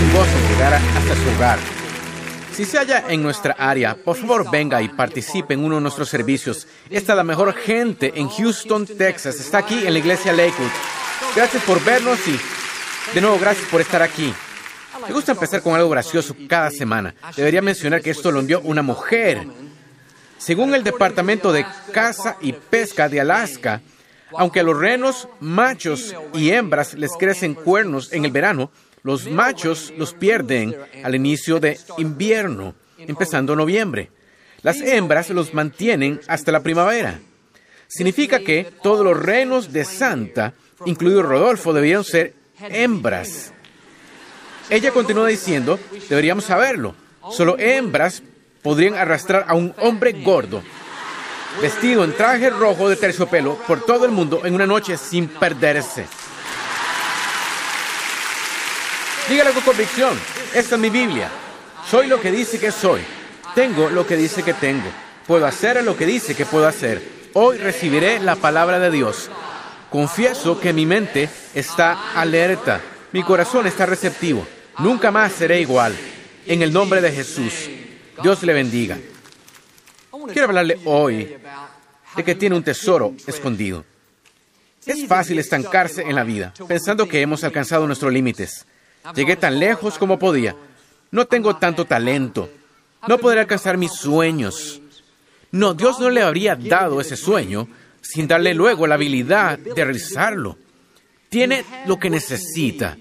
Siempre es un gozo llegar hasta su hogar. Si se halla en nuestra área, por favor venga y participe en uno de nuestros servicios. Esta es la mejor gente en Houston, Texas. Está aquí en la iglesia Lakewood. Gracias por vernos y de nuevo gracias por estar aquí. Me gusta empezar con algo gracioso cada semana. Debería mencionar que esto lo envió una mujer. Según el Departamento de Caza y Pesca de Alaska, aunque a los renos machos y hembras les crecen cuernos en el verano, los machos los pierden al inicio de invierno, empezando noviembre. Las hembras los mantienen hasta la primavera. Significa que todos los renos de Santa, incluido Rodolfo, debieron ser hembras. Ella continúa diciendo, deberíamos saberlo, solo hembras podrían arrastrar a un hombre gordo vestido en traje rojo de terciopelo por todo el mundo en una noche sin perderse. Dígalo con convicción, esta es mi Biblia. Soy lo que dice que soy. Tengo lo que dice que tengo. Puedo hacer lo que dice que puedo hacer. Hoy recibiré la palabra de Dios. Confieso que mi mente está alerta. Mi corazón está receptivo. Nunca más seré igual. En el nombre de Jesús. Dios le bendiga. Quiero hablarle hoy de que tiene un tesoro escondido. Es fácil estancarse en la vida, pensando que hemos alcanzado nuestros límites. Llegué tan lejos como podía. No tengo tanto talento. No podré alcanzar mis sueños. No, Dios no le habría dado ese sueño sin darle luego la habilidad de realizarlo. Tiene lo que necesita.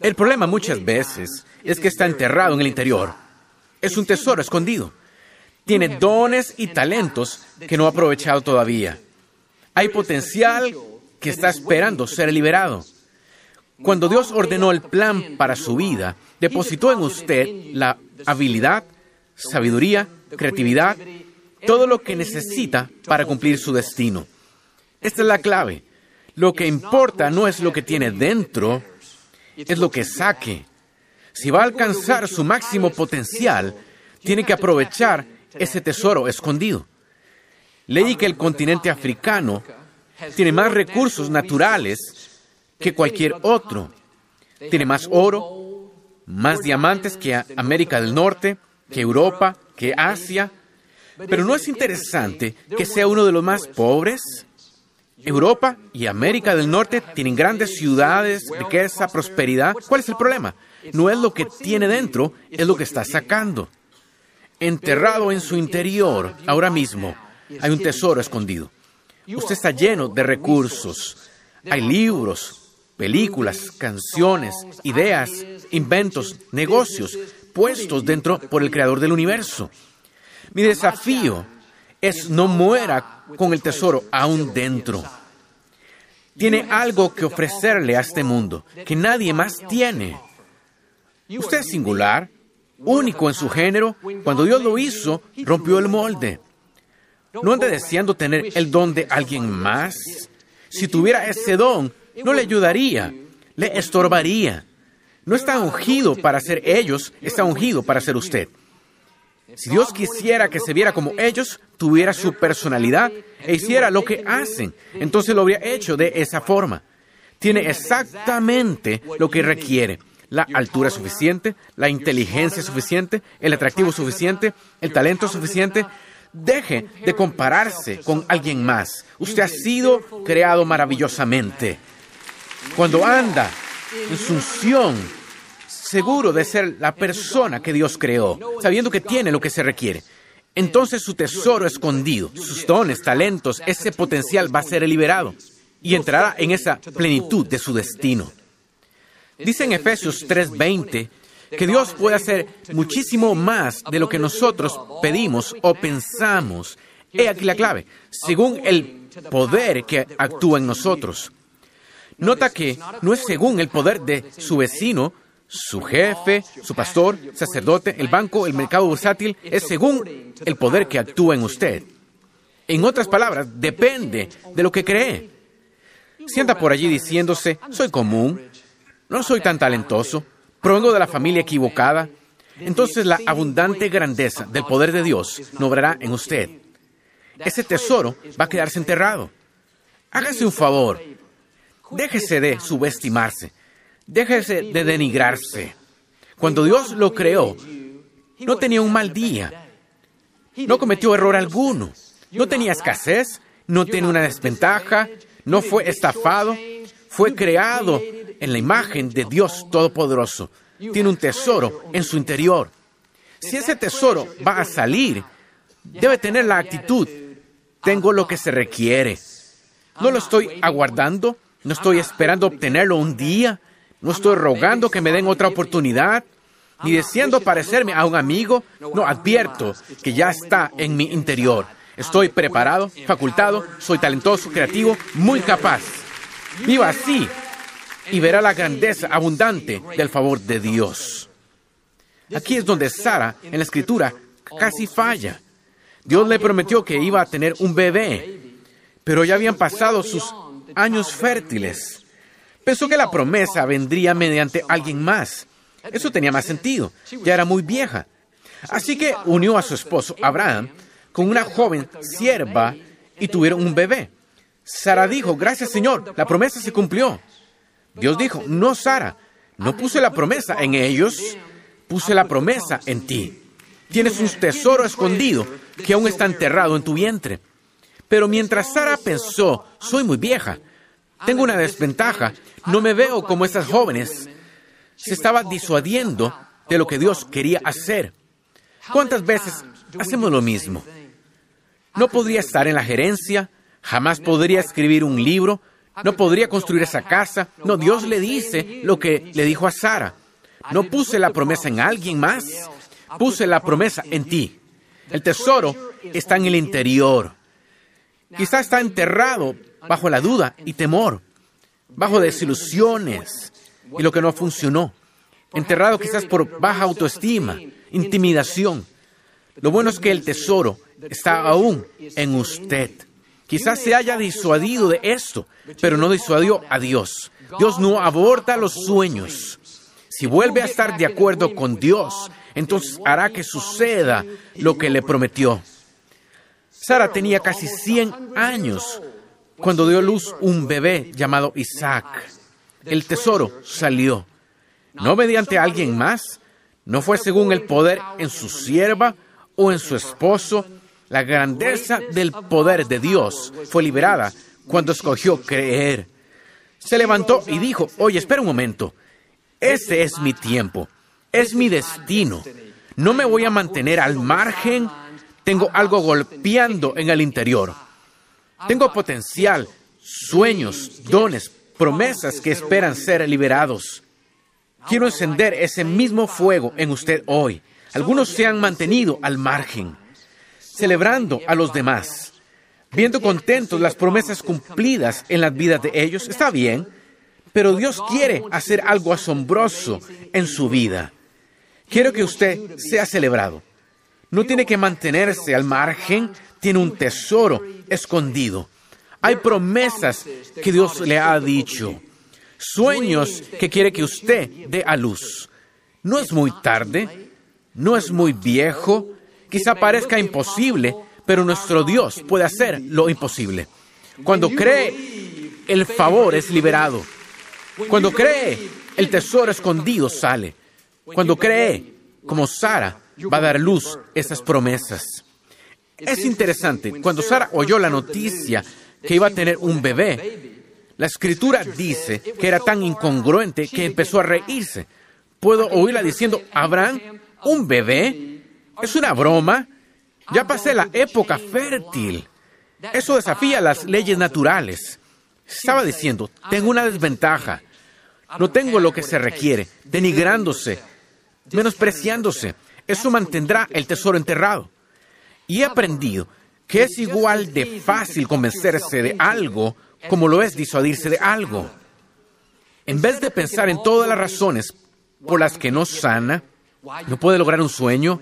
El problema muchas veces es que está enterrado en el interior. Es un tesoro escondido tiene dones y talentos que no ha aprovechado todavía. Hay potencial que está esperando ser liberado. Cuando Dios ordenó el plan para su vida, depositó en usted la habilidad, sabiduría, creatividad, todo lo que necesita para cumplir su destino. Esta es la clave. Lo que importa no es lo que tiene dentro, es lo que saque. Si va a alcanzar su máximo potencial, tiene que aprovechar ese tesoro escondido. Leí que el continente africano tiene más recursos naturales que cualquier otro. Tiene más oro, más diamantes que América del Norte, que Europa, que Asia. Pero ¿no es interesante que sea uno de los más pobres? Europa y América del Norte tienen grandes ciudades, riqueza, prosperidad. ¿Cuál es el problema? No es lo que tiene dentro, es lo que está sacando enterrado en su interior, ahora mismo, hay un tesoro escondido. Usted está lleno de recursos. Hay libros, películas, canciones, ideas, inventos, negocios puestos dentro por el creador del universo. Mi desafío es no muera con el tesoro aún dentro. Tiene algo que ofrecerle a este mundo que nadie más tiene. Usted es singular, único en su género, cuando Dios lo hizo, rompió el molde. No ande deseando tener el don de alguien más. Si tuviera ese don, no le ayudaría, le estorbaría. No está ungido para ser ellos, está ungido para ser usted. Si Dios quisiera que se viera como ellos, tuviera su personalidad e hiciera lo que hacen, entonces lo habría hecho de esa forma. Tiene exactamente lo que requiere la altura suficiente, la inteligencia suficiente, el atractivo suficiente, el talento suficiente. Deje de compararse con alguien más. Usted ha sido creado maravillosamente. Cuando anda en su unción, seguro de ser la persona que Dios creó, sabiendo que tiene lo que se requiere, entonces su tesoro escondido, sus dones, talentos, ese potencial va a ser liberado y entrará en esa plenitud de su destino. Dice en Efesios 3:20 que Dios puede hacer muchísimo más de lo que nosotros pedimos o pensamos. He aquí la clave, según el poder que actúa en nosotros. Nota que no es según el poder de su vecino, su jefe, su pastor, sacerdote, el banco, el mercado bursátil, es según el poder que actúa en usted. En otras palabras, depende de lo que cree. Si anda por allí diciéndose, soy común, no soy tan talentoso, provengo de la familia equivocada, entonces la abundante grandeza del poder de Dios no obrará en usted. Ese tesoro va a quedarse enterrado. Hágase un favor. Déjese de subestimarse. Déjese de denigrarse. Cuando Dios lo creó, no tenía un mal día. No cometió error alguno. No tenía escasez. No tenía una desventaja. No fue estafado. Fue creado en la imagen de Dios Todopoderoso. Tiene un tesoro en su interior. Si ese tesoro va a salir, debe tener la actitud, tengo lo que se requiere. No lo estoy aguardando, no estoy esperando obtenerlo un día, no estoy rogando que me den otra oportunidad, ni deseando parecerme a un amigo, no advierto que ya está en mi interior. Estoy preparado, facultado, soy talentoso, creativo, muy capaz. Viva así y verá la grandeza abundante del favor de Dios. Aquí es donde Sara, en la escritura, casi falla. Dios le prometió que iba a tener un bebé, pero ya habían pasado sus años fértiles. Pensó que la promesa vendría mediante alguien más. Eso tenía más sentido. Ya era muy vieja. Así que unió a su esposo Abraham con una joven sierva y tuvieron un bebé. Sara dijo, gracias Señor, la promesa se cumplió. Dios dijo, no, Sara, no puse la promesa en ellos, puse la promesa en ti. Tienes un tesoro escondido que aún está enterrado en tu vientre. Pero mientras Sara pensó, soy muy vieja, tengo una desventaja, no me veo como esas jóvenes, se estaba disuadiendo de lo que Dios quería hacer. ¿Cuántas veces hacemos lo mismo? No podría estar en la gerencia, jamás podría escribir un libro, no podría construir esa casa. No, Dios le dice lo que le dijo a Sara. No puse la promesa en alguien más, puse la promesa en ti. El tesoro está en el interior. Quizá está enterrado bajo la duda y temor, bajo desilusiones y lo que no funcionó. Enterrado quizás por baja autoestima, intimidación. Lo bueno es que el tesoro está aún en usted. Quizás se haya disuadido de esto, pero no disuadió a Dios. Dios no aborta los sueños. Si vuelve a estar de acuerdo con Dios, entonces hará que suceda lo que le prometió. Sara tenía casi 100 años cuando dio luz un bebé llamado Isaac. El tesoro salió, no mediante alguien más, no fue según el poder en su sierva o en su esposo, la grandeza del poder de Dios fue liberada cuando escogió creer. Se levantó y dijo, oye, espera un momento, este es mi tiempo, es mi destino. No me voy a mantener al margen, tengo algo golpeando en el interior. Tengo potencial, sueños, dones, promesas que esperan ser liberados. Quiero encender ese mismo fuego en usted hoy. Algunos se han mantenido al margen celebrando a los demás, viendo contentos las promesas cumplidas en las vidas de ellos, está bien, pero Dios quiere hacer algo asombroso en su vida. Quiero que usted sea celebrado. No tiene que mantenerse al margen, tiene un tesoro escondido. Hay promesas que Dios le ha dicho, sueños que quiere que usted dé a luz. No es muy tarde, no es muy viejo, Quizá parezca imposible, pero nuestro Dios puede hacer lo imposible. Cuando cree, el favor es liberado. Cuando cree, el tesoro escondido sale. Cuando cree, como Sara, va a dar luz esas promesas. Es interesante, cuando Sara oyó la noticia que iba a tener un bebé, la escritura dice que era tan incongruente que empezó a reírse. Puedo oírla diciendo, Abraham, un bebé, ¿Es una broma? Ya pasé la época fértil. Eso desafía las leyes naturales. Estaba diciendo, tengo una desventaja. No tengo lo que se requiere, denigrándose, menospreciándose. Eso mantendrá el tesoro enterrado. Y he aprendido que es igual de fácil convencerse de algo como lo es disuadirse de algo. En vez de pensar en todas las razones por las que no sana, no puede lograr un sueño,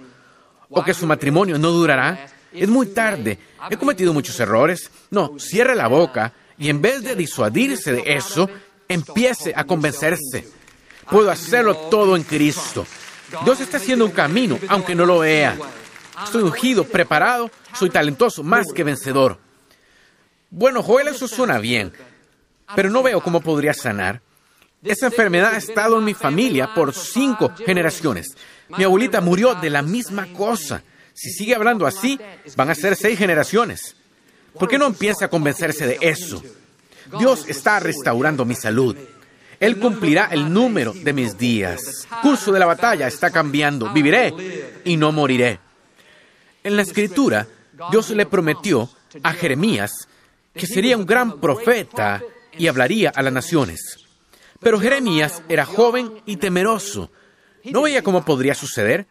o que su matrimonio no durará. Es muy tarde, he cometido muchos errores. No, cierre la boca y en vez de disuadirse de eso, empiece a convencerse. Puedo hacerlo todo en Cristo. Dios está haciendo un camino, aunque no lo vea. Estoy ungido, preparado, soy talentoso, más que vencedor. Bueno, Joel, eso suena bien, pero no veo cómo podría sanar. Esa enfermedad ha estado en mi familia por cinco generaciones. Mi abuelita murió de la misma cosa. Si sigue hablando así, van a ser seis generaciones. ¿Por qué no empieza a convencerse de eso? Dios está restaurando mi salud. Él cumplirá el número de mis días. Curso de la batalla está cambiando. Viviré y no moriré. En la escritura, Dios le prometió a Jeremías que sería un gran profeta y hablaría a las naciones. Pero Jeremías era joven y temeroso. No veía cómo podría suceder.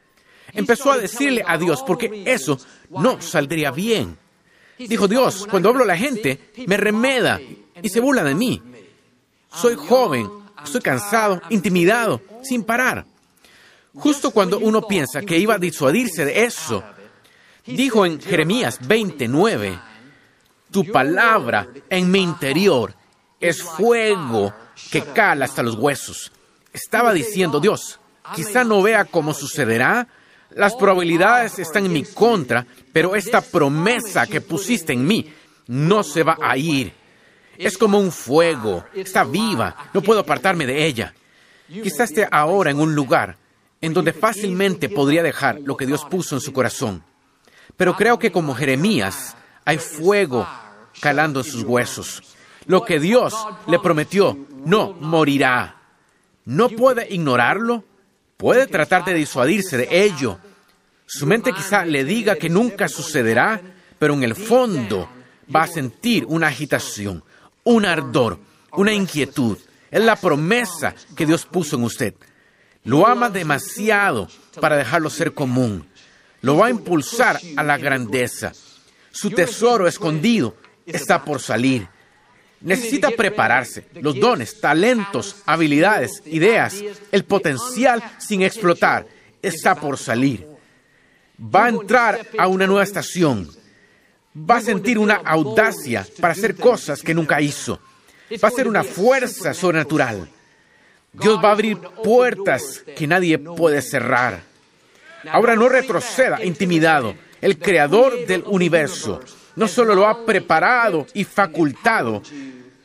Empezó a decirle a Dios, porque eso no saldría bien. Dijo Dios, cuando hablo a la gente, me remeda y se burla de mí. Soy joven, estoy cansado, intimidado, sin parar. Justo cuando uno piensa que iba a disuadirse de eso, dijo en Jeremías 29, tu palabra en mi interior es fuego que cala hasta los huesos. Estaba diciendo, Dios, quizá no vea cómo sucederá, las probabilidades están en mi contra, pero esta promesa que pusiste en mí no se va a ir. Es como un fuego, está viva, no puedo apartarme de ella. Quizá esté ahora en un lugar en donde fácilmente podría dejar lo que Dios puso en su corazón. Pero creo que como Jeremías hay fuego calando en sus huesos. Lo que Dios le prometió no morirá. No puede ignorarlo, puede tratar de disuadirse de ello. Su mente quizá le diga que nunca sucederá, pero en el fondo va a sentir una agitación, un ardor, una inquietud. Es la promesa que Dios puso en usted. Lo ama demasiado para dejarlo ser común. Lo va a impulsar a la grandeza. Su tesoro escondido está por salir. Necesita prepararse. Los dones, talentos, habilidades, ideas, el potencial sin explotar está por salir. Va a entrar a una nueva estación. Va a sentir una audacia para hacer cosas que nunca hizo. Va a ser una fuerza sobrenatural. Dios va a abrir puertas que nadie puede cerrar. Ahora no retroceda intimidado. El creador del universo no solo lo ha preparado y facultado,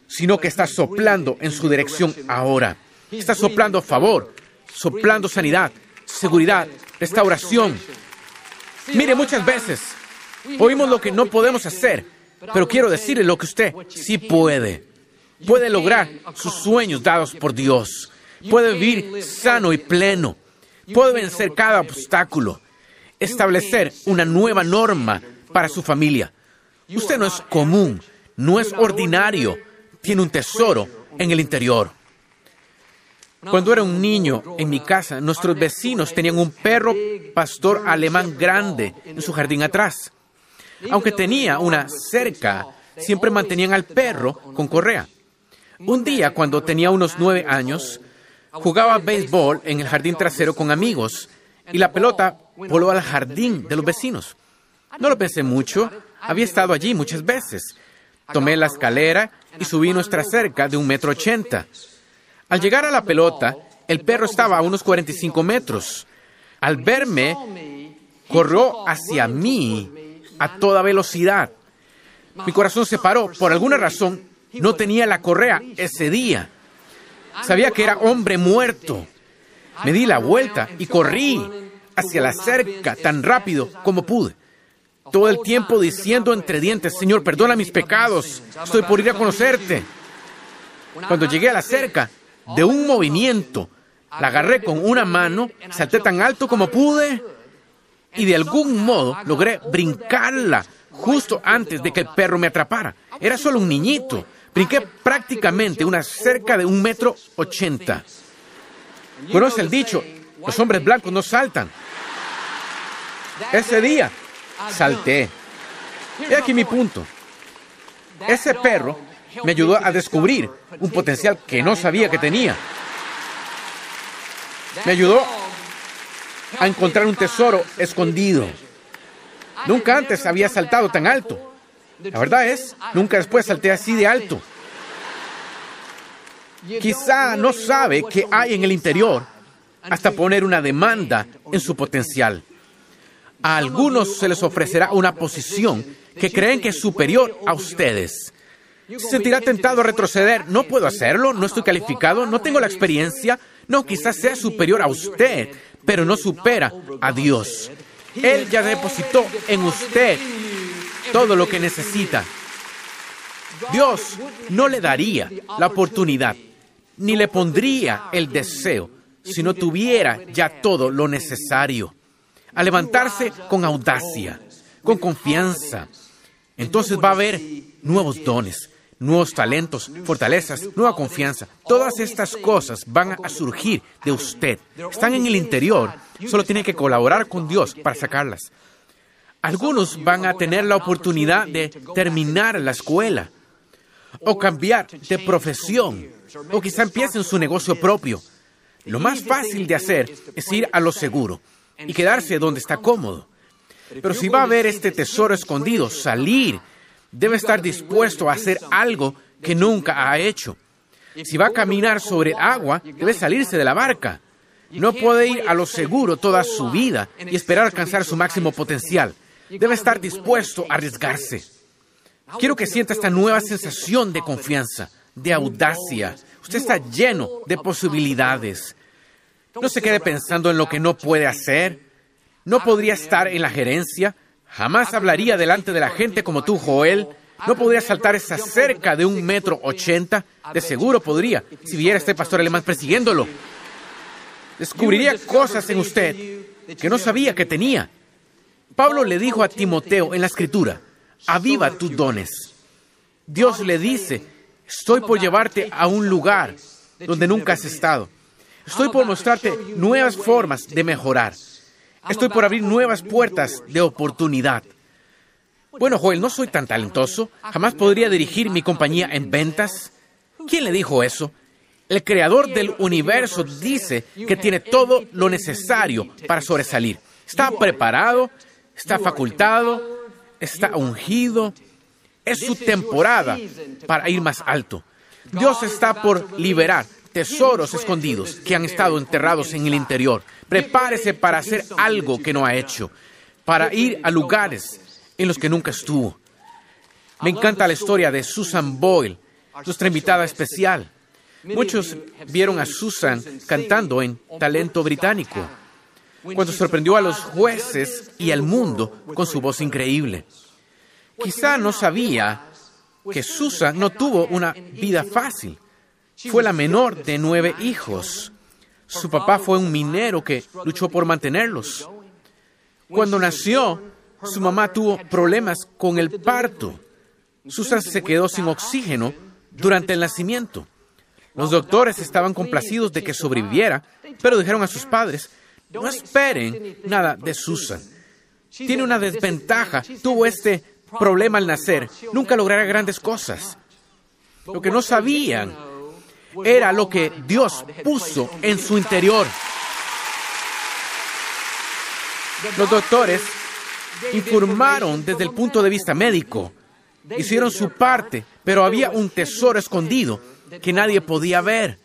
sino que está soplando en su dirección ahora. Está soplando favor, soplando sanidad, seguridad, restauración. Mire, muchas veces oímos lo que no podemos hacer, pero quiero decirle lo que usted sí puede. Puede lograr sus sueños dados por Dios. Puede vivir sano y pleno. Puede vencer cada obstáculo. Establecer una nueva norma para su familia Usted no es común, no es ordinario, tiene un tesoro en el interior. Cuando era un niño en mi casa, nuestros vecinos tenían un perro pastor alemán grande en su jardín atrás. Aunque tenía una cerca, siempre mantenían al perro con correa. Un día, cuando tenía unos nueve años, jugaba béisbol en el jardín trasero con amigos y la pelota voló al jardín de los vecinos. No lo pensé mucho, había estado allí muchas veces. Tomé la escalera y subí nuestra cerca de un metro ochenta. Al llegar a la pelota, el perro estaba a unos 45 metros. Al verme, corrió hacia mí a toda velocidad. Mi corazón se paró. Por alguna razón, no tenía la correa ese día. Sabía que era hombre muerto. Me di la vuelta y corrí hacia la cerca tan rápido como pude todo el tiempo diciendo entre dientes, Señor, perdona mis pecados, estoy por ir a conocerte. Cuando llegué a la cerca, de un movimiento, la agarré con una mano, salté tan alto como pude y de algún modo logré brincarla justo antes de que el perro me atrapara. Era solo un niñito. Brinqué prácticamente una cerca de un metro ochenta. ¿Conoce el dicho? Los hombres blancos no saltan. Ese día salté. He aquí mi punto. Ese perro me ayudó a descubrir un potencial que no sabía que tenía. Me ayudó a encontrar un tesoro escondido. Nunca antes había saltado tan alto. La verdad es, nunca después salté así de alto. Quizá no sabe qué hay en el interior hasta poner una demanda en su potencial. A algunos se les ofrecerá una posición que creen que es superior a ustedes. Se sentirá tentado a retroceder. No puedo hacerlo, no estoy calificado, no tengo la experiencia. No, quizás sea superior a usted, pero no supera a Dios. Él ya depositó en usted todo lo que necesita. Dios no le daría la oportunidad, ni le pondría el deseo si no tuviera ya todo lo necesario. A levantarse con audacia, con confianza. Entonces va a haber nuevos dones, nuevos talentos, fortalezas, nueva confianza. Todas estas cosas van a surgir de usted. Están en el interior. Solo tiene que colaborar con Dios para sacarlas. Algunos van a tener la oportunidad de terminar la escuela o cambiar de profesión o quizá empiecen su negocio propio. Lo más fácil de hacer es ir a lo seguro y quedarse donde está cómodo. Pero si va a ver este tesoro escondido, salir debe estar dispuesto a hacer algo que nunca ha hecho. Si va a caminar sobre agua, debe salirse de la barca. No puede ir a lo seguro toda su vida y esperar alcanzar su máximo potencial. Debe estar dispuesto a arriesgarse. Quiero que sienta esta nueva sensación de confianza, de audacia. Usted está lleno de posibilidades. No se quede pensando en lo que no puede hacer. No podría estar en la gerencia, Jamás hablaría delante de la gente como tú, Joel. No podría saltar esa cerca de un metro ochenta. De seguro podría, si viera este pastor alemán persiguiéndolo. Descubriría cosas en usted que no sabía que tenía. Pablo le dijo a Timoteo en la escritura, aviva tus dones. Dios le dice, estoy por llevarte a un lugar donde nunca has estado. Estoy por mostrarte nuevas formas de mejorar. Estoy por abrir nuevas puertas de oportunidad. Bueno, Joel, no soy tan talentoso. Jamás podría dirigir mi compañía en ventas. ¿Quién le dijo eso? El creador del universo dice que tiene todo lo necesario para sobresalir. Está preparado, está facultado, está ungido. Es su temporada para ir más alto. Dios está por liberar tesoros escondidos que han estado enterrados en el interior. Prepárese para hacer algo que no ha hecho, para ir a lugares en los que nunca estuvo. Me encanta la historia de Susan Boyle, nuestra invitada especial. Muchos vieron a Susan cantando en Talento Británico, cuando sorprendió a los jueces y al mundo con su voz increíble. Quizá no sabía que Susan no tuvo una vida fácil. Fue la menor de nueve hijos. Su papá fue un minero que luchó por mantenerlos. Cuando nació, su mamá tuvo problemas con el parto. Susan se quedó sin oxígeno durante el nacimiento. Los doctores estaban complacidos de que sobreviviera, pero dijeron a sus padres, no esperen nada de Susan. Tiene una desventaja, tuvo este problema al nacer, nunca logrará grandes cosas. Lo que no sabían era lo que Dios puso en su interior. Los doctores informaron desde el punto de vista médico, hicieron su parte, pero había un tesoro escondido que nadie podía ver.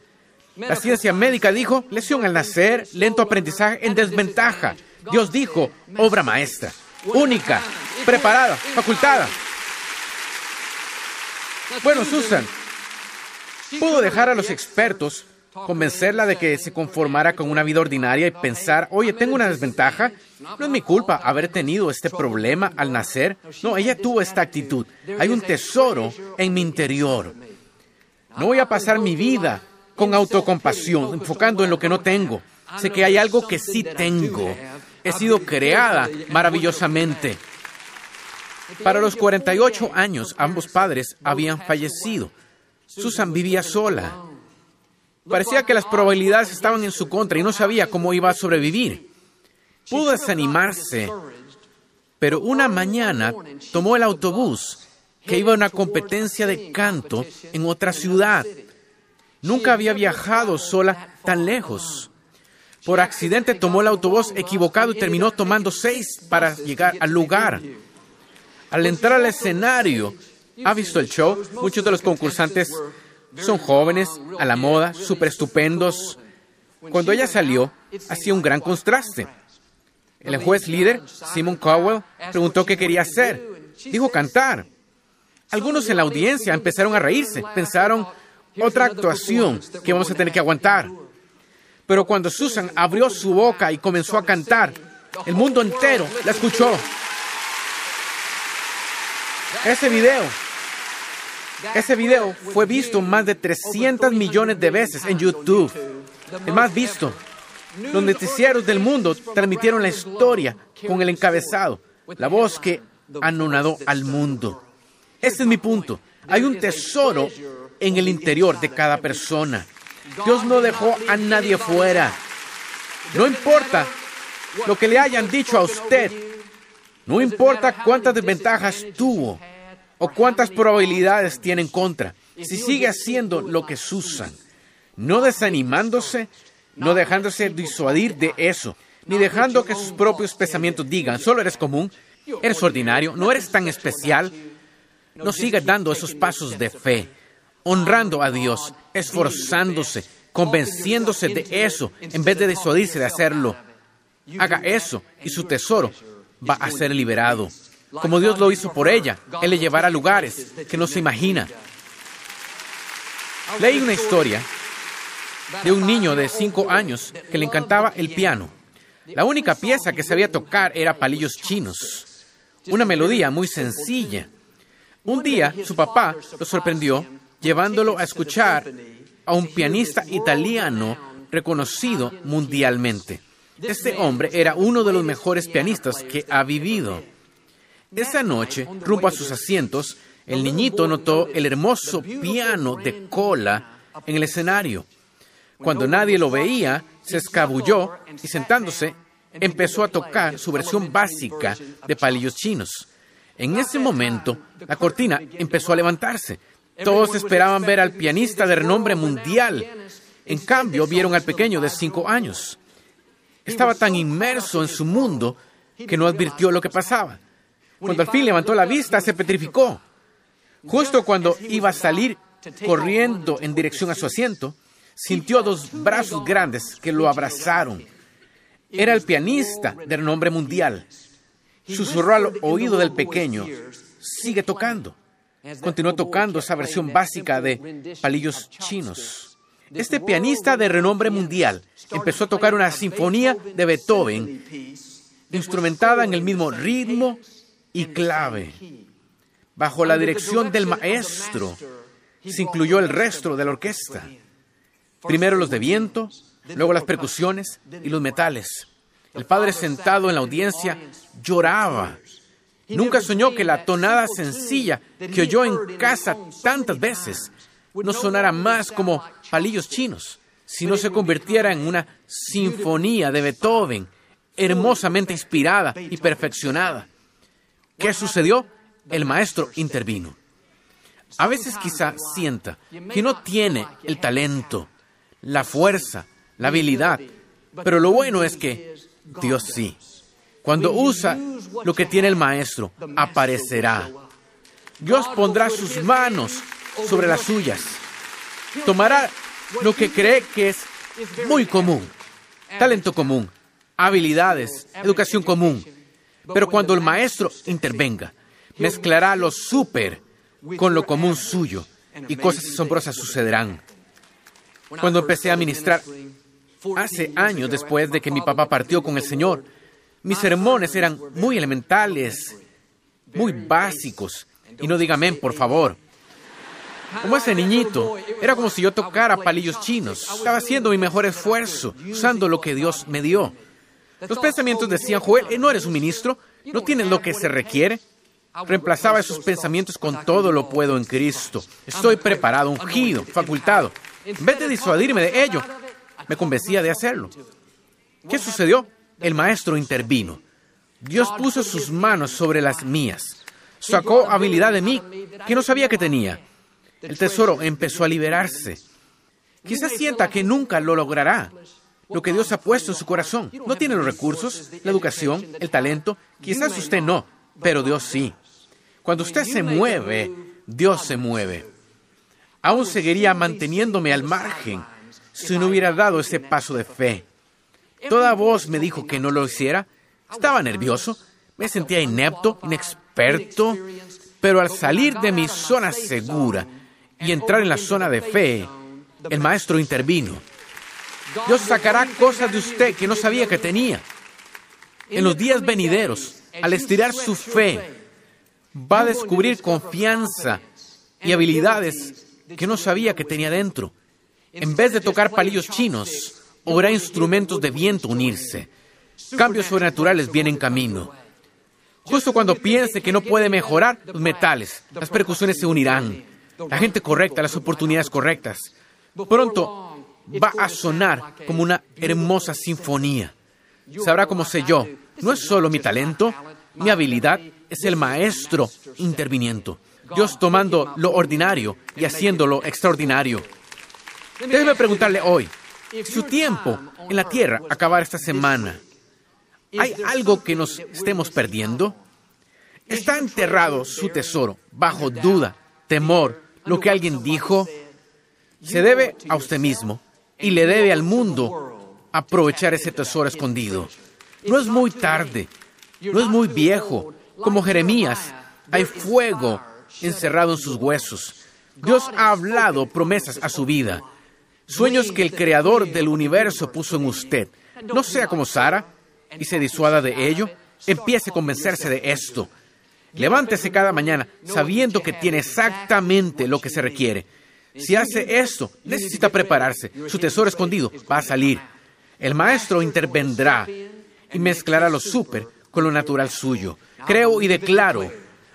La ciencia médica dijo, lesión al nacer, lento aprendizaje en desventaja. Dios dijo, obra maestra, única, preparada, facultada. Bueno, Susan, Pudo dejar a los expertos convencerla de que se conformara con una vida ordinaria y pensar, oye, tengo una desventaja, no es mi culpa haber tenido este problema al nacer. No, ella tuvo esta actitud. Hay un tesoro en mi interior. No voy a pasar mi vida con autocompasión, enfocando en lo que no tengo. Sé que hay algo que sí tengo. He sido creada maravillosamente. Para los 48 años, ambos padres habían fallecido. Susan vivía sola. Parecía que las probabilidades estaban en su contra y no sabía cómo iba a sobrevivir. Pudo desanimarse, pero una mañana tomó el autobús que iba a una competencia de canto en otra ciudad. Nunca había viajado sola tan lejos. Por accidente tomó el autobús equivocado y terminó tomando seis para llegar al lugar. Al entrar al escenario, ¿ha visto el show? Muchos de los concursantes son jóvenes, a la moda, súper estupendos. Cuando ella salió, hacía un gran contraste. El juez líder, Simon Cowell, preguntó qué quería hacer. Dijo cantar. Algunos en la audiencia empezaron a reírse. Pensaron, otra actuación que vamos a tener que aguantar. Pero cuando Susan abrió su boca y comenzó a cantar, el mundo entero la escuchó. Ese video, ese video fue visto más de 300 millones de veces en YouTube. El más visto. Los noticieros del mundo transmitieron la historia con el encabezado, la voz que anonadó al mundo. Este es mi punto. Hay un tesoro en el interior de cada persona. Dios no dejó a nadie fuera. No importa lo que le hayan dicho a usted. No importa cuántas desventajas tuvo o cuántas probabilidades tiene en contra. Si sigue haciendo lo que Susan, no desanimándose, no dejándose disuadir de eso, ni dejando que sus propios pensamientos digan, solo eres común, eres ordinario, no eres tan especial. No siga dando esos pasos de fe, honrando a Dios, esforzándose, convenciéndose de eso, en vez de disuadirse de hacerlo. Haga eso y su tesoro va a ser liberado. Como Dios lo hizo por ella, Él le llevará a lugares que no se imagina. Leí una historia de un niño de cinco años que le encantaba el piano. La única pieza que sabía tocar era palillos chinos, una melodía muy sencilla. Un día su papá lo sorprendió llevándolo a escuchar a un pianista italiano reconocido mundialmente. Este hombre era uno de los mejores pianistas que ha vivido. Esa noche, rumbo a sus asientos, el niñito notó el hermoso piano de cola en el escenario. Cuando nadie lo veía, se escabulló y sentándose, empezó a tocar su versión básica de palillos chinos. En ese momento, la cortina empezó a levantarse. Todos esperaban ver al pianista de renombre mundial. En cambio, vieron al pequeño de cinco años. Estaba tan inmerso en su mundo que no advirtió lo que pasaba. Cuando al fin levantó la vista, se petrificó. Justo cuando iba a salir corriendo en dirección a su asiento, sintió dos brazos grandes que lo abrazaron. Era el pianista de renombre mundial. Susurró al oído del pequeño, sigue tocando. Continuó tocando esa versión básica de palillos chinos. Este pianista de renombre mundial empezó a tocar una sinfonía de Beethoven, instrumentada en el mismo ritmo y clave. Bajo la dirección del maestro, se incluyó el resto de la orquesta. Primero los de viento, luego las percusiones y los metales. El padre sentado en la audiencia lloraba. Nunca soñó que la tonada sencilla que oyó en casa tantas veces no sonara más como palillos chinos, sino se convirtiera en una sinfonía de Beethoven, hermosamente inspirada y perfeccionada. ¿Qué sucedió? El maestro intervino. A veces quizá sienta que no tiene el talento, la fuerza, la habilidad. Pero lo bueno es que Dios sí. Cuando usa lo que tiene el maestro, aparecerá. Dios pondrá sus manos sobre las suyas. Tomará lo que cree que es muy común, talento común, habilidades, educación común. Pero cuando el maestro intervenga, mezclará lo súper con lo común suyo y cosas asombrosas sucederán. Cuando empecé a ministrar hace años después de que mi papá partió con el Señor, mis sermones eran muy elementales, muy básicos. Y no diga amén, por favor. Como ese niñito, era como si yo tocara palillos chinos. Estaba haciendo mi mejor esfuerzo, usando lo que Dios me dio. Los pensamientos decían, Joel, ¿no eres un ministro? ¿No tienes lo que se requiere? Reemplazaba esos pensamientos con todo lo puedo en Cristo. Estoy preparado, ungido, facultado. En vez de disuadirme de ello, me convencía de hacerlo. ¿Qué sucedió? El maestro intervino. Dios puso sus manos sobre las mías. Sacó habilidad de mí que no sabía que tenía. El tesoro empezó a liberarse. Quizás sienta que nunca lo logrará, lo que Dios ha puesto en su corazón. No tiene los recursos, la educación, el talento. Quizás usted no, pero Dios sí. Cuando usted se mueve, Dios se mueve. Aún seguiría manteniéndome al margen si no hubiera dado ese paso de fe. Toda voz me dijo que no lo hiciera. Estaba nervioso, me sentía inepto, inexperto, pero al salir de mi zona segura y entrar en la zona de fe, el maestro intervino. Dios sacará cosas de usted que no sabía que tenía. En los días venideros, al estirar su fe, va a descubrir confianza y habilidades que no sabía que tenía dentro. En vez de tocar palillos chinos, oirá instrumentos de viento unirse. Cambios sobrenaturales vienen en camino. Justo cuando piense que no puede mejorar, los metales, las percusiones se unirán. La gente correcta, las oportunidades correctas. Pronto va a sonar como una hermosa sinfonía. Sabrá cómo sé yo. No es solo mi talento, mi habilidad, es el maestro interviniendo. Dios tomando lo ordinario y haciéndolo extraordinario. Déjeme preguntarle hoy, su tiempo en la tierra acabar esta semana, ¿hay algo que nos estemos perdiendo? ¿Está enterrado su tesoro bajo duda, temor, lo que alguien dijo? Se debe a usted mismo y le debe al mundo aprovechar ese tesoro escondido. No es muy tarde, no es muy viejo. Como Jeremías, hay fuego encerrado en sus huesos. Dios ha hablado promesas a su vida, sueños que el creador del universo puso en usted. No sea como Sara y se disuada de ello. Empiece a convencerse de esto. Levántese cada mañana sabiendo que tiene exactamente lo que se requiere. Si hace esto, necesita prepararse. Su tesoro escondido va a salir. El maestro intervendrá y mezclará lo súper con lo natural suyo. Creo y declaro,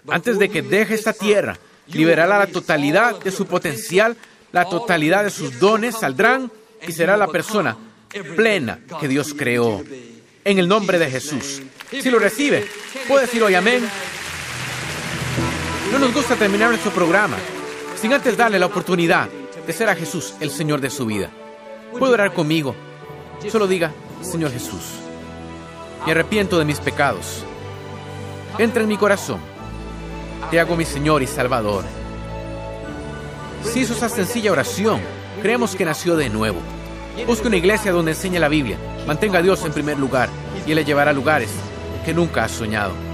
antes de que deje esta tierra, liberará la totalidad de su potencial, la totalidad de sus dones saldrán y será la persona plena que Dios creó. En el nombre de Jesús. Si lo recibe, puede decir hoy amén. No nos gusta terminar nuestro programa sin antes darle la oportunidad de ser a Jesús el Señor de su vida. Puede orar conmigo. Solo diga, Señor Jesús, me arrepiento de mis pecados. Entra en mi corazón. Te hago mi Señor y Salvador. Si hizo esa sencilla oración, creemos que nació de nuevo. Busque una iglesia donde enseñe la Biblia. Mantenga a Dios en primer lugar y Él le llevará a lugares que nunca has soñado.